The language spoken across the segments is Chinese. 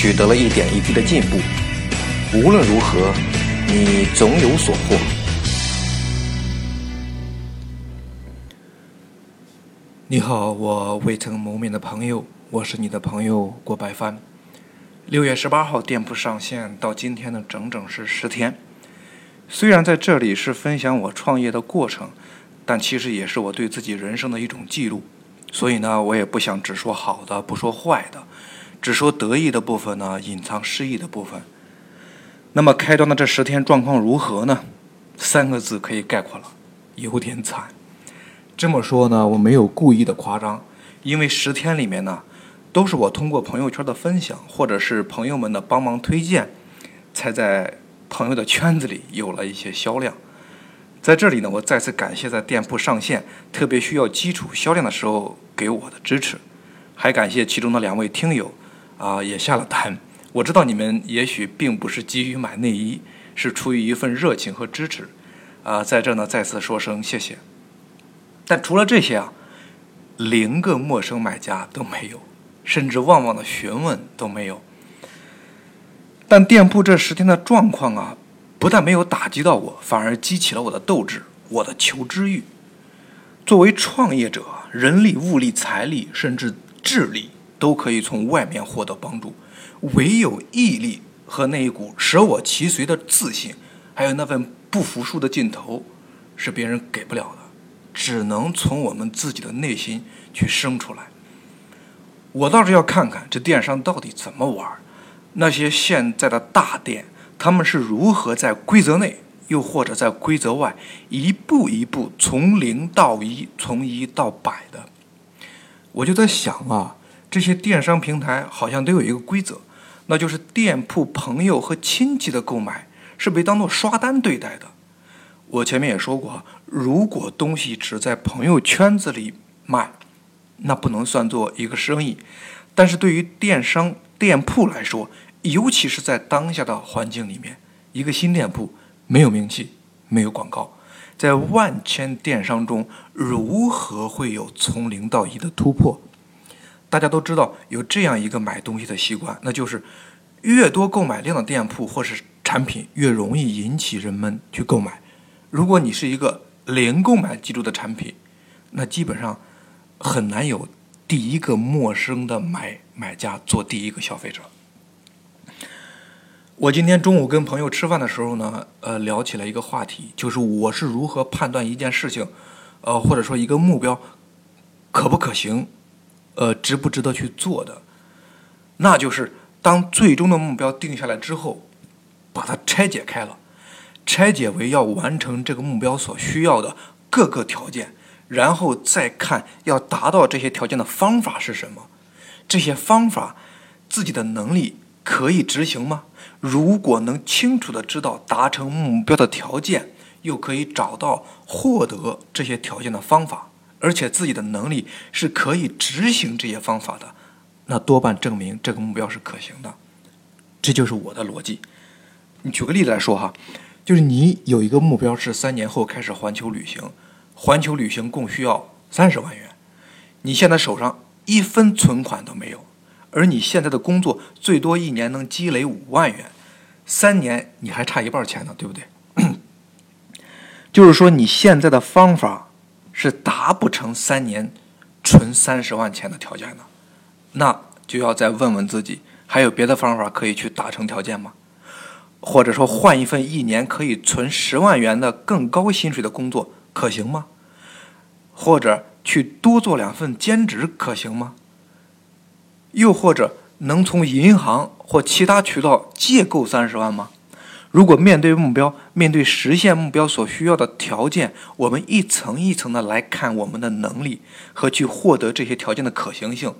取得了一点一滴的进步，无论如何，你总有所获。你好，我未曾谋面的朋友，我是你的朋友郭白帆。六月十八号店铺上线到今天呢，整整是十天。虽然在这里是分享我创业的过程，但其实也是我对自己人生的一种记录。所以呢，我也不想只说好的，不说坏的。只说得意的部分呢，隐藏失意的部分。那么开端的这十天状况如何呢？三个字可以概括了，有点惨。这么说呢，我没有故意的夸张，因为十天里面呢，都是我通过朋友圈的分享，或者是朋友们的帮忙推荐，才在朋友的圈子里有了一些销量。在这里呢，我再次感谢在店铺上线特别需要基础销量的时候给我的支持，还感谢其中的两位听友。啊，也下了单。我知道你们也许并不是急于买内衣，是出于一份热情和支持。啊，在这呢，再次说声谢谢。但除了这些啊，零个陌生买家都没有，甚至旺旺的询问都没有。但店铺这十天的状况啊，不但没有打击到我，反而激起了我的斗志，我的求知欲。作为创业者，人力、物力、财力，甚至智力。都可以从外面获得帮助，唯有毅力和那一股舍我其谁的自信，还有那份不服输的劲头，是别人给不了的，只能从我们自己的内心去生出来。我倒是要看看这电商到底怎么玩，那些现在的大店，他们是如何在规则内，又或者在规则外，一步一步从零到一，从一到百的。我就在想啊。这些电商平台好像都有一个规则，那就是店铺朋友和亲戚的购买是被当做刷单对待的。我前面也说过，如果东西只在朋友圈子里卖，那不能算作一个生意。但是对于电商店铺来说，尤其是在当下的环境里面，一个新店铺没有名气，没有广告，在万千电商中，如何会有从零到一的突破？大家都知道有这样一个买东西的习惯，那就是越多购买量的店铺或是产品，越容易引起人们去购买。如果你是一个零购买记录的产品，那基本上很难有第一个陌生的买买家做第一个消费者。我今天中午跟朋友吃饭的时候呢，呃，聊起了一个话题，就是我是如何判断一件事情，呃，或者说一个目标可不可行。呃，值不值得去做的，那就是当最终的目标定下来之后，把它拆解开了，拆解为要完成这个目标所需要的各个条件，然后再看要达到这些条件的方法是什么，这些方法自己的能力可以执行吗？如果能清楚的知道达成目标的条件，又可以找到获得这些条件的方法。而且自己的能力是可以执行这些方法的，那多半证明这个目标是可行的。这就是我的逻辑。你举个例子来说哈，就是你有一个目标是三年后开始环球旅行，环球旅行共需要三十万元，你现在手上一分存款都没有，而你现在的工作最多一年能积累五万元，三年你还差一半钱呢，对不对？就是说你现在的方法。是达不成三年存三十万钱的条件的，那就要再问问自己，还有别的方法可以去达成条件吗？或者说换一份一年可以存十万元的更高薪水的工作可行吗？或者去多做两份兼职可行吗？又或者能从银行或其他渠道借够三十万吗？如果面对目标，面对实现目标所需要的条件，我们一层一层的来看我们的能力和去获得这些条件的可行性，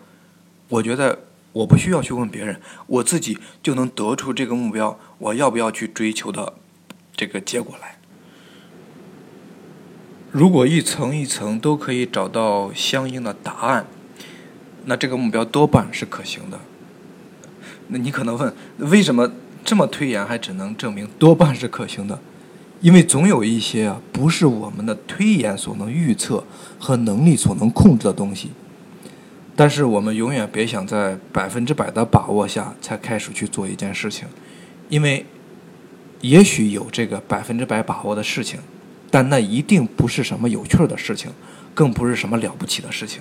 我觉得我不需要去问别人，我自己就能得出这个目标我要不要去追求的这个结果来。如果一层一层都可以找到相应的答案，那这个目标多半是可行的。那你可能问，为什么这么推演还只能证明多半是可行的？因为总有一些啊，不是我们的推演所能预测和能力所能控制的东西。但是我们永远别想在百分之百的把握下才开始去做一件事情，因为也许有这个百分之百把握的事情。但那一定不是什么有趣的事情，更不是什么了不起的事情。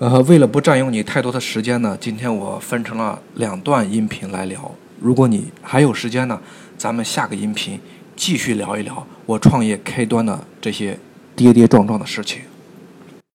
呃，为了不占用你太多的时间呢，今天我分成了两段音频来聊。如果你还有时间呢，咱们下个音频继续聊一聊我创业开端的这些跌跌撞撞的事情。